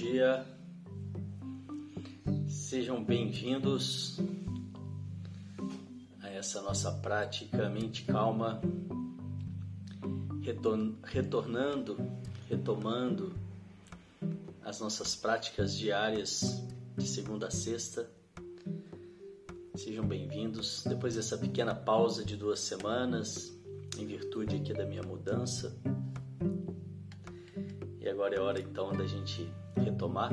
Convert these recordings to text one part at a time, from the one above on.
dia, sejam bem-vindos a essa nossa prática Mente Calma, retornando, retomando as nossas práticas diárias de segunda a sexta. Sejam bem-vindos. Depois dessa pequena pausa de duas semanas, em virtude aqui da minha mudança. Agora é hora então da gente retomar.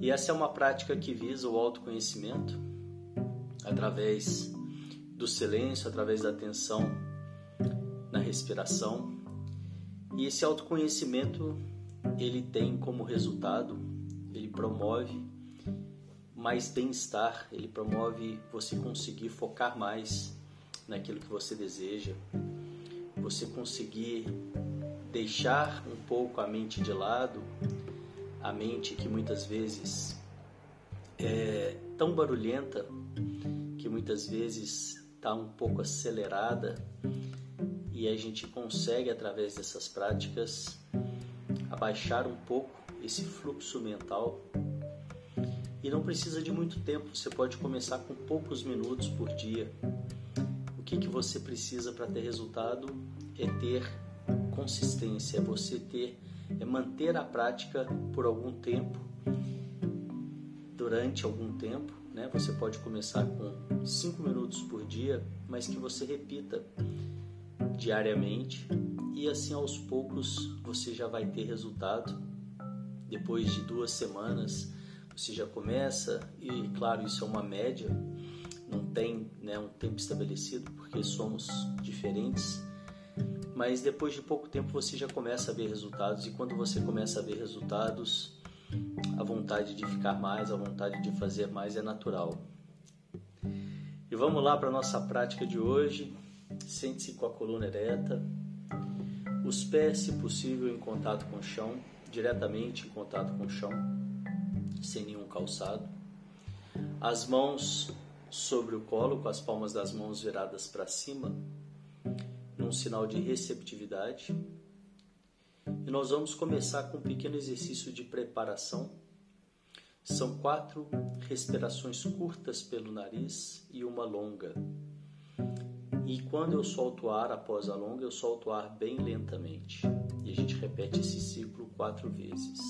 E essa é uma prática que visa o autoconhecimento através do silêncio, através da atenção na respiração. E esse autoconhecimento ele tem como resultado, ele promove mais bem-estar, ele promove você conseguir focar mais naquilo que você deseja, você conseguir deixar um pouco a mente de lado, a mente que muitas vezes é tão barulhenta, que muitas vezes está um pouco acelerada e a gente consegue através dessas práticas abaixar um pouco esse fluxo mental e não precisa de muito tempo, você pode começar com poucos minutos por dia. O que, que você precisa para ter resultado é ter consistência, é você ter, é manter a prática por algum tempo, durante algum tempo, né? Você pode começar com 5 minutos por dia, mas que você repita diariamente e assim aos poucos você já vai ter resultado. Depois de duas semanas você já começa e claro isso é uma média, não tem né, um tempo estabelecido porque somos diferentes mas depois de pouco tempo você já começa a ver resultados e quando você começa a ver resultados, a vontade de ficar mais, a vontade de fazer mais é natural. E vamos lá para a nossa prática de hoje. Sente-se com a coluna ereta, os pés, se possível, em contato com o chão, diretamente em contato com o chão, sem nenhum calçado. As mãos sobre o colo, com as palmas das mãos viradas para cima, num sinal de receptividade. E nós vamos começar com um pequeno exercício de preparação. São quatro respirações curtas pelo nariz e uma longa. E quando eu solto o ar após a longa, eu solto o ar bem lentamente. E a gente repete esse ciclo quatro vezes.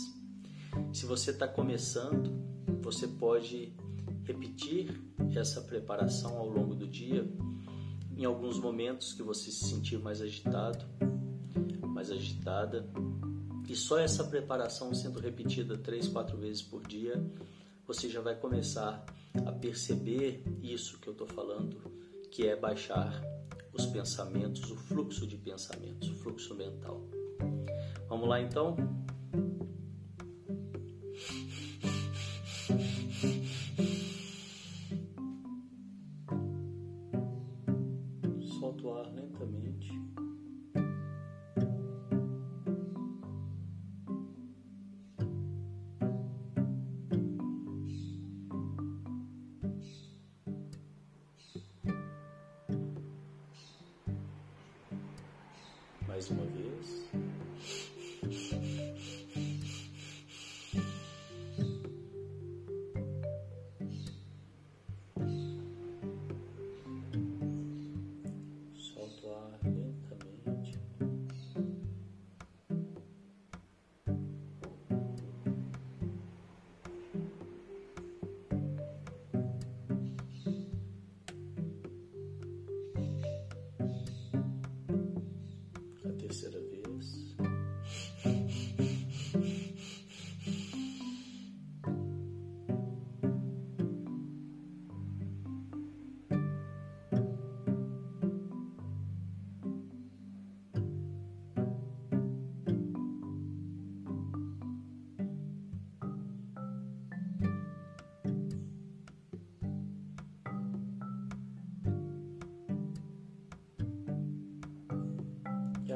Se você está começando, você pode repetir essa preparação ao longo do dia em alguns momentos que você se sentir mais agitado, mais agitada. E só essa preparação sendo repetida três, quatro vezes por dia, você já vai começar a perceber isso que eu estou falando, que é baixar os pensamentos, o fluxo de pensamentos, o fluxo mental. Vamos lá então? Mais uma vez.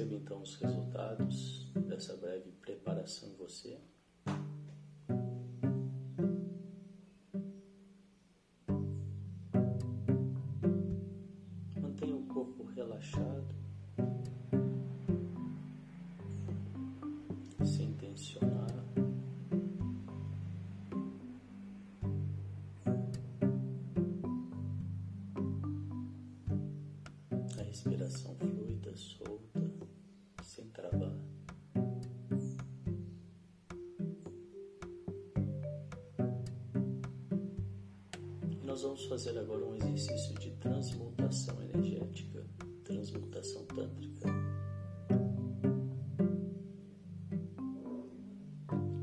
Perceba então os resultados dessa breve preparação em você. Mantenha o corpo relaxado, sem tensionar. Nós vamos fazer agora um exercício de transmutação energética, transmutação tântrica.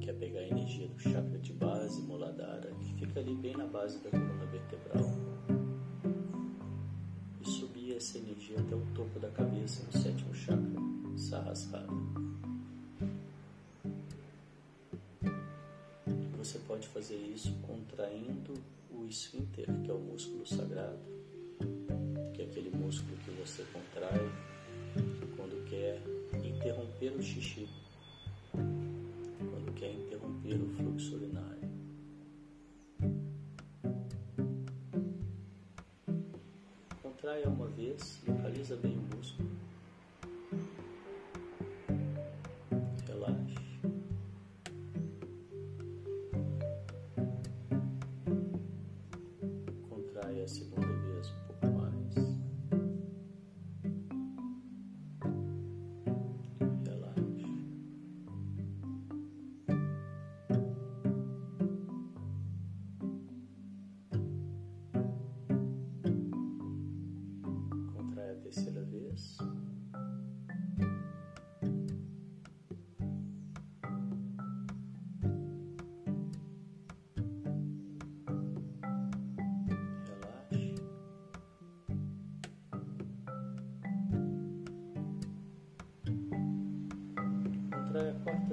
Que é pegar a energia do chakra de base, Muladhara, que fica ali bem na base da coluna vertebral e subir essa energia até o topo da cabeça, no sétimo chakra, Sahasrara. Você pode fazer isso contraindo o esfíncter, que é o músculo sagrado, que é aquele músculo que você contrai quando quer interromper o xixi, quando quer interromper o fluxo urinário. Contraia uma vez, localiza bem o músculo.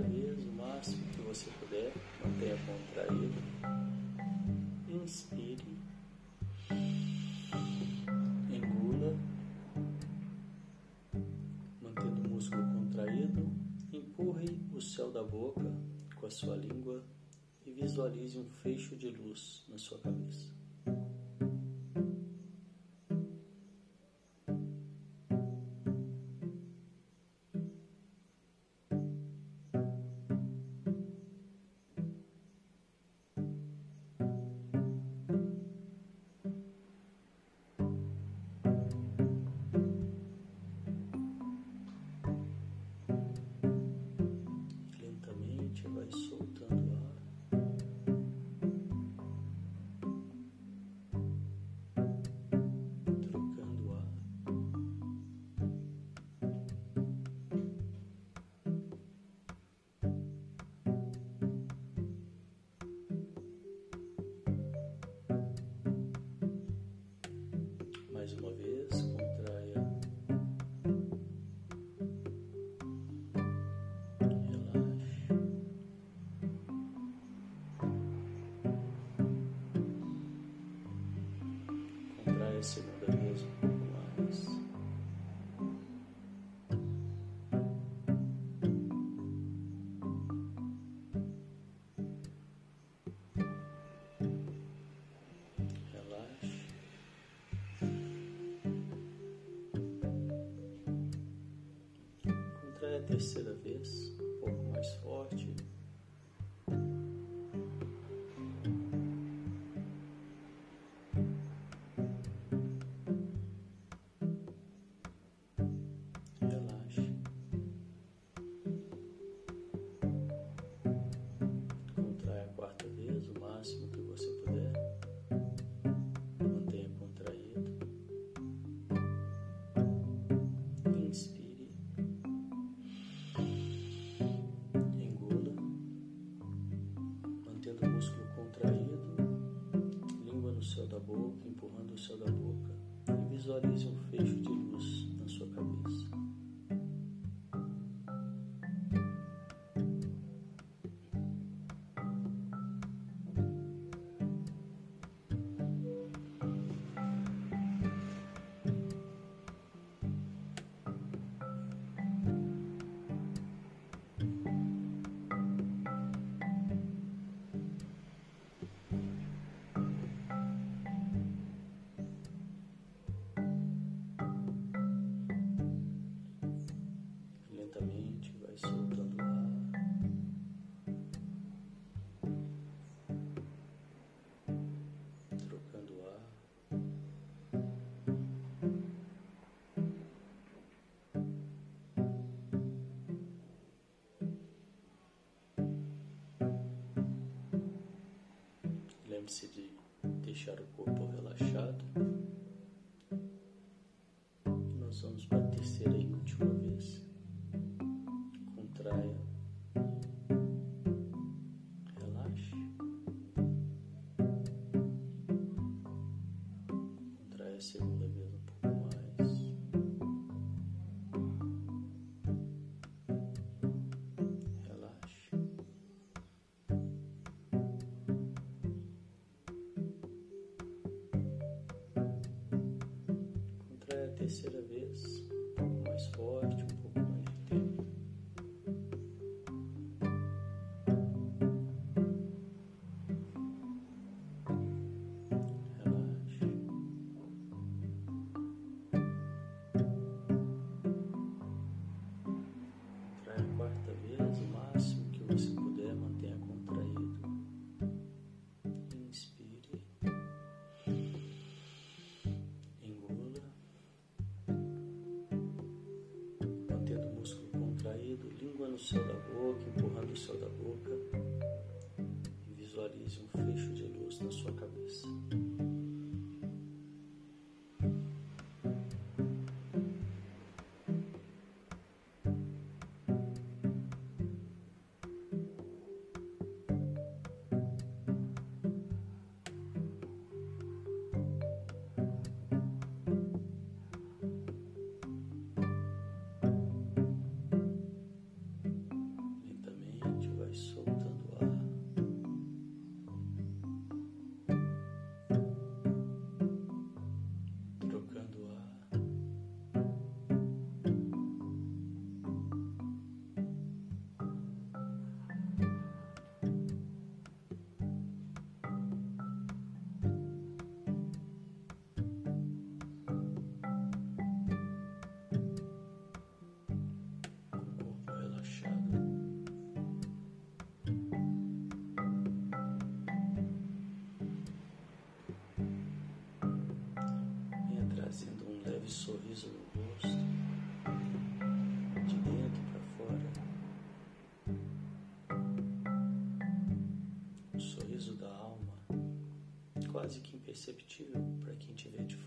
Vez, o máximo que você puder. Mantenha contraído. Inspire. Engula, mantendo o músculo contraído, empurre o céu da boca com a sua língua e visualize um fecho de luz na sua cabeça. Terceira vez, Lembre-se de deixar o corpo relaxado. imperceptível para quem tiver de.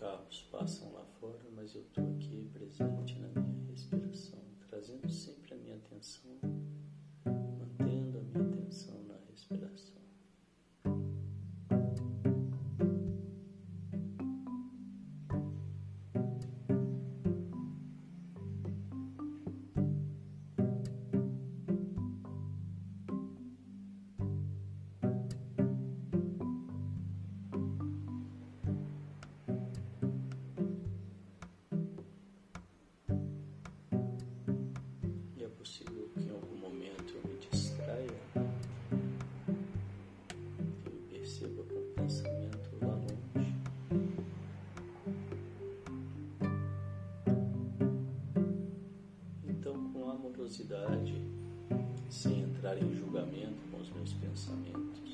carros passam lá fora, mas eu estou sem entrar em julgamento com os meus pensamentos.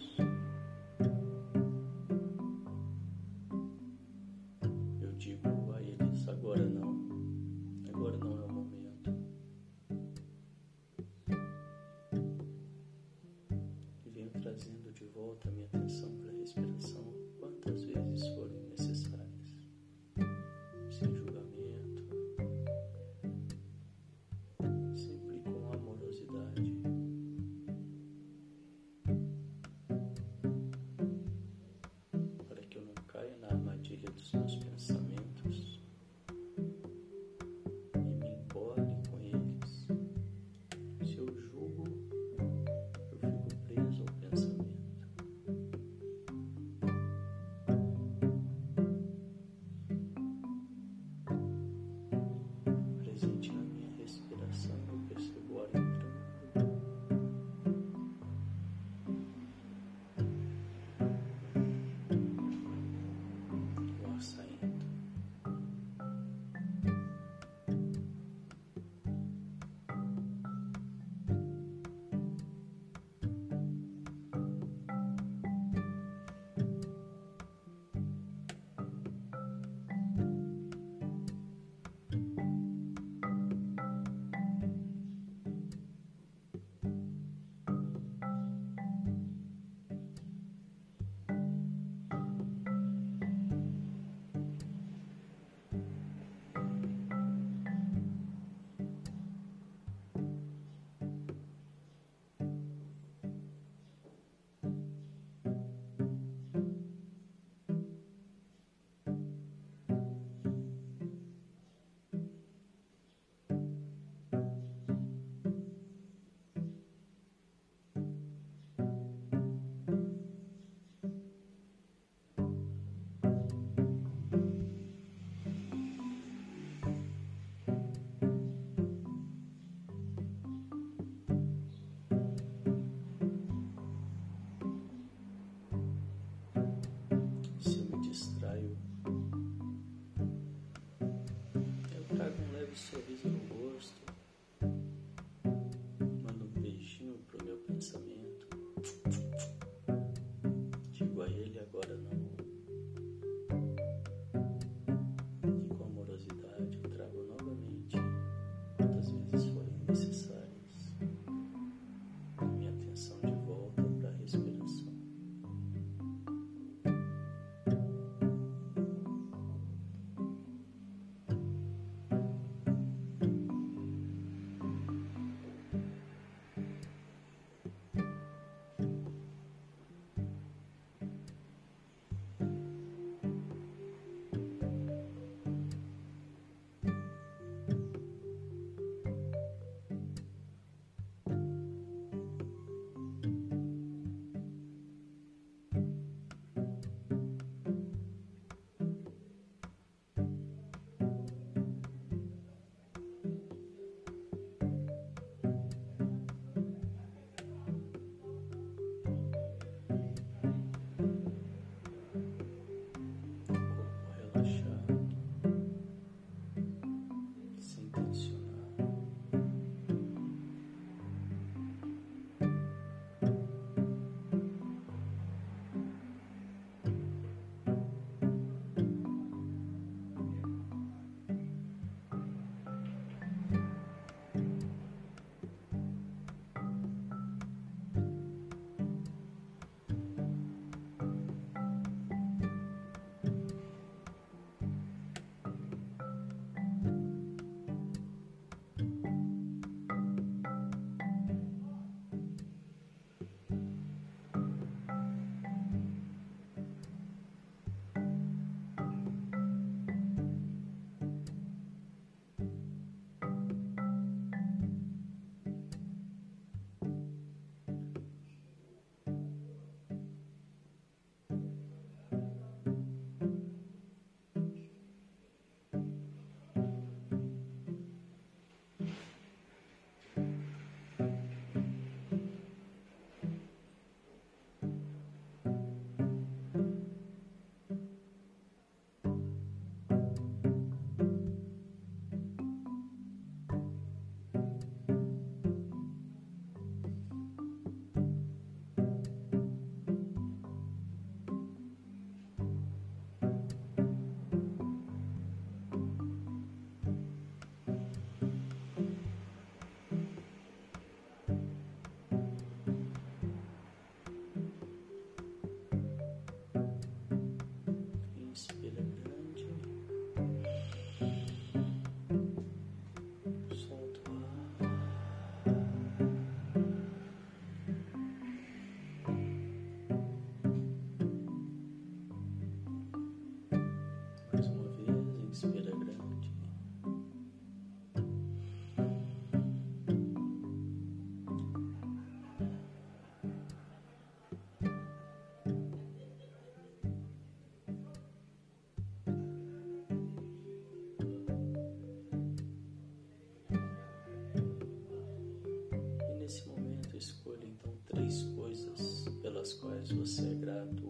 Você é grato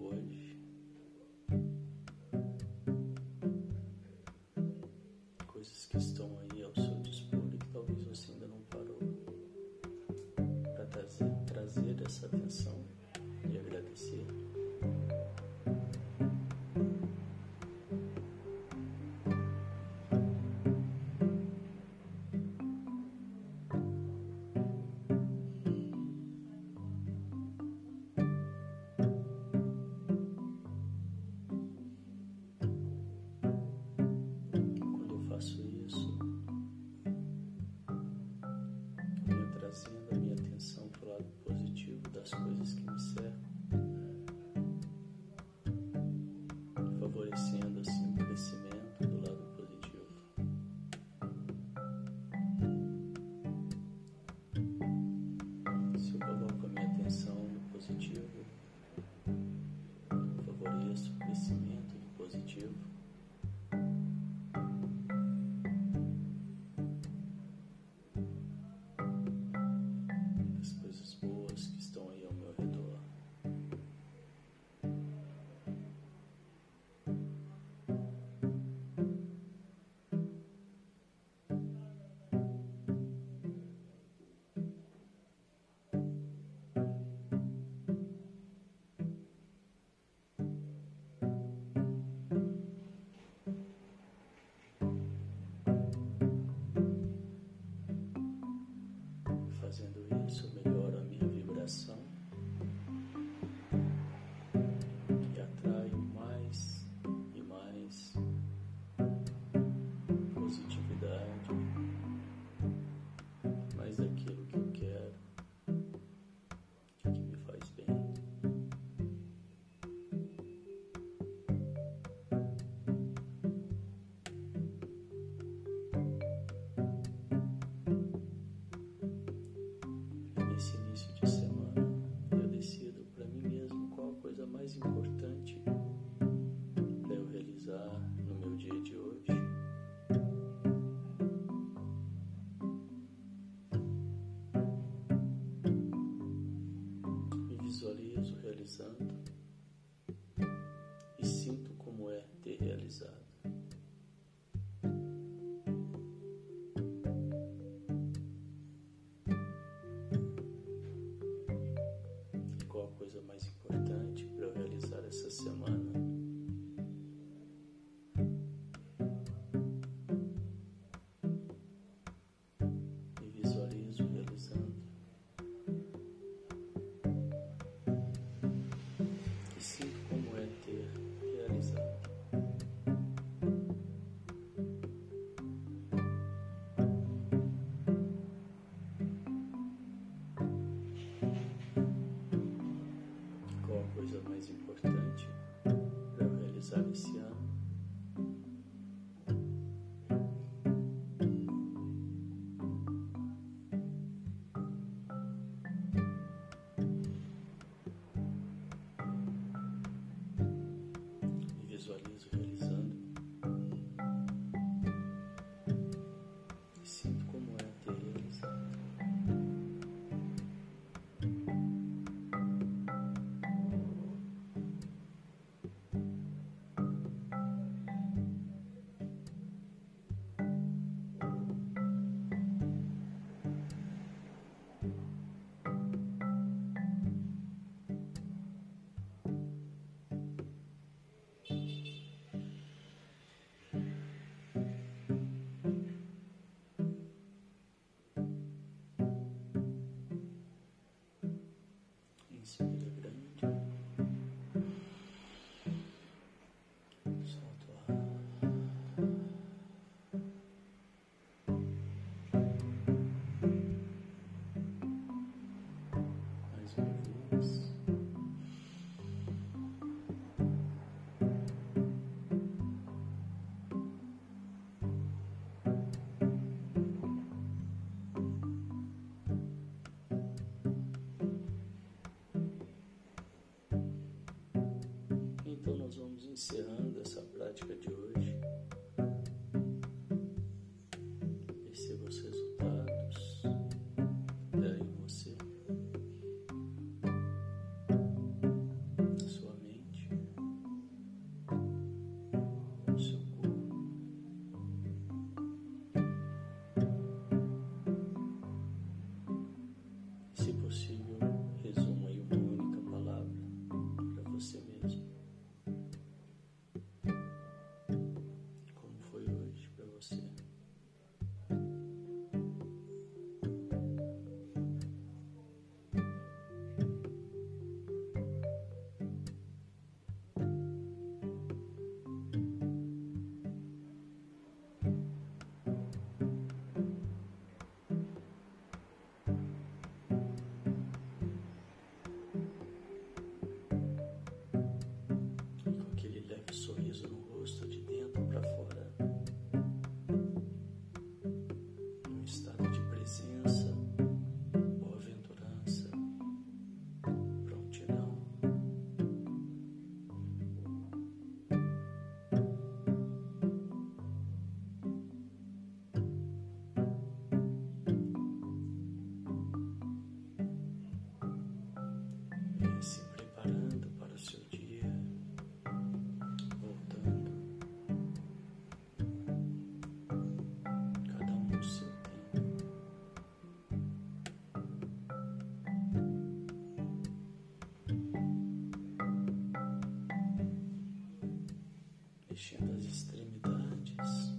Mexendo as extremidades,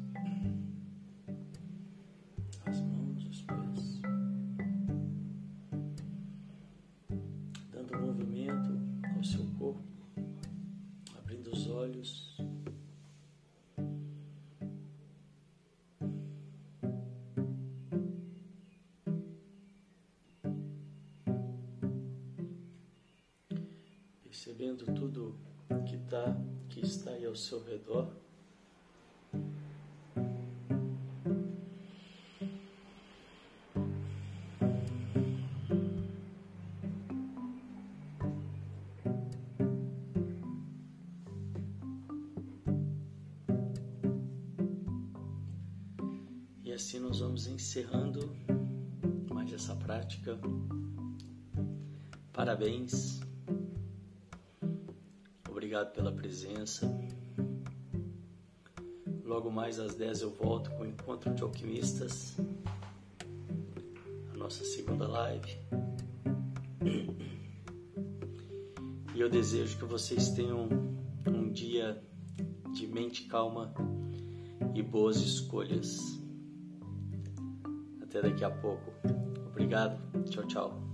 as mãos, os pés, dando movimento ao seu corpo, abrindo os olhos. percebendo tudo que tá, que está aí ao seu redor. E assim nós vamos encerrando mais essa prática. Parabéns. Obrigado pela presença. Logo mais às 10 eu volto com o Encontro de Alquimistas, a nossa segunda live. E eu desejo que vocês tenham um dia de mente calma e boas escolhas. Até daqui a pouco. Obrigado. Tchau, tchau.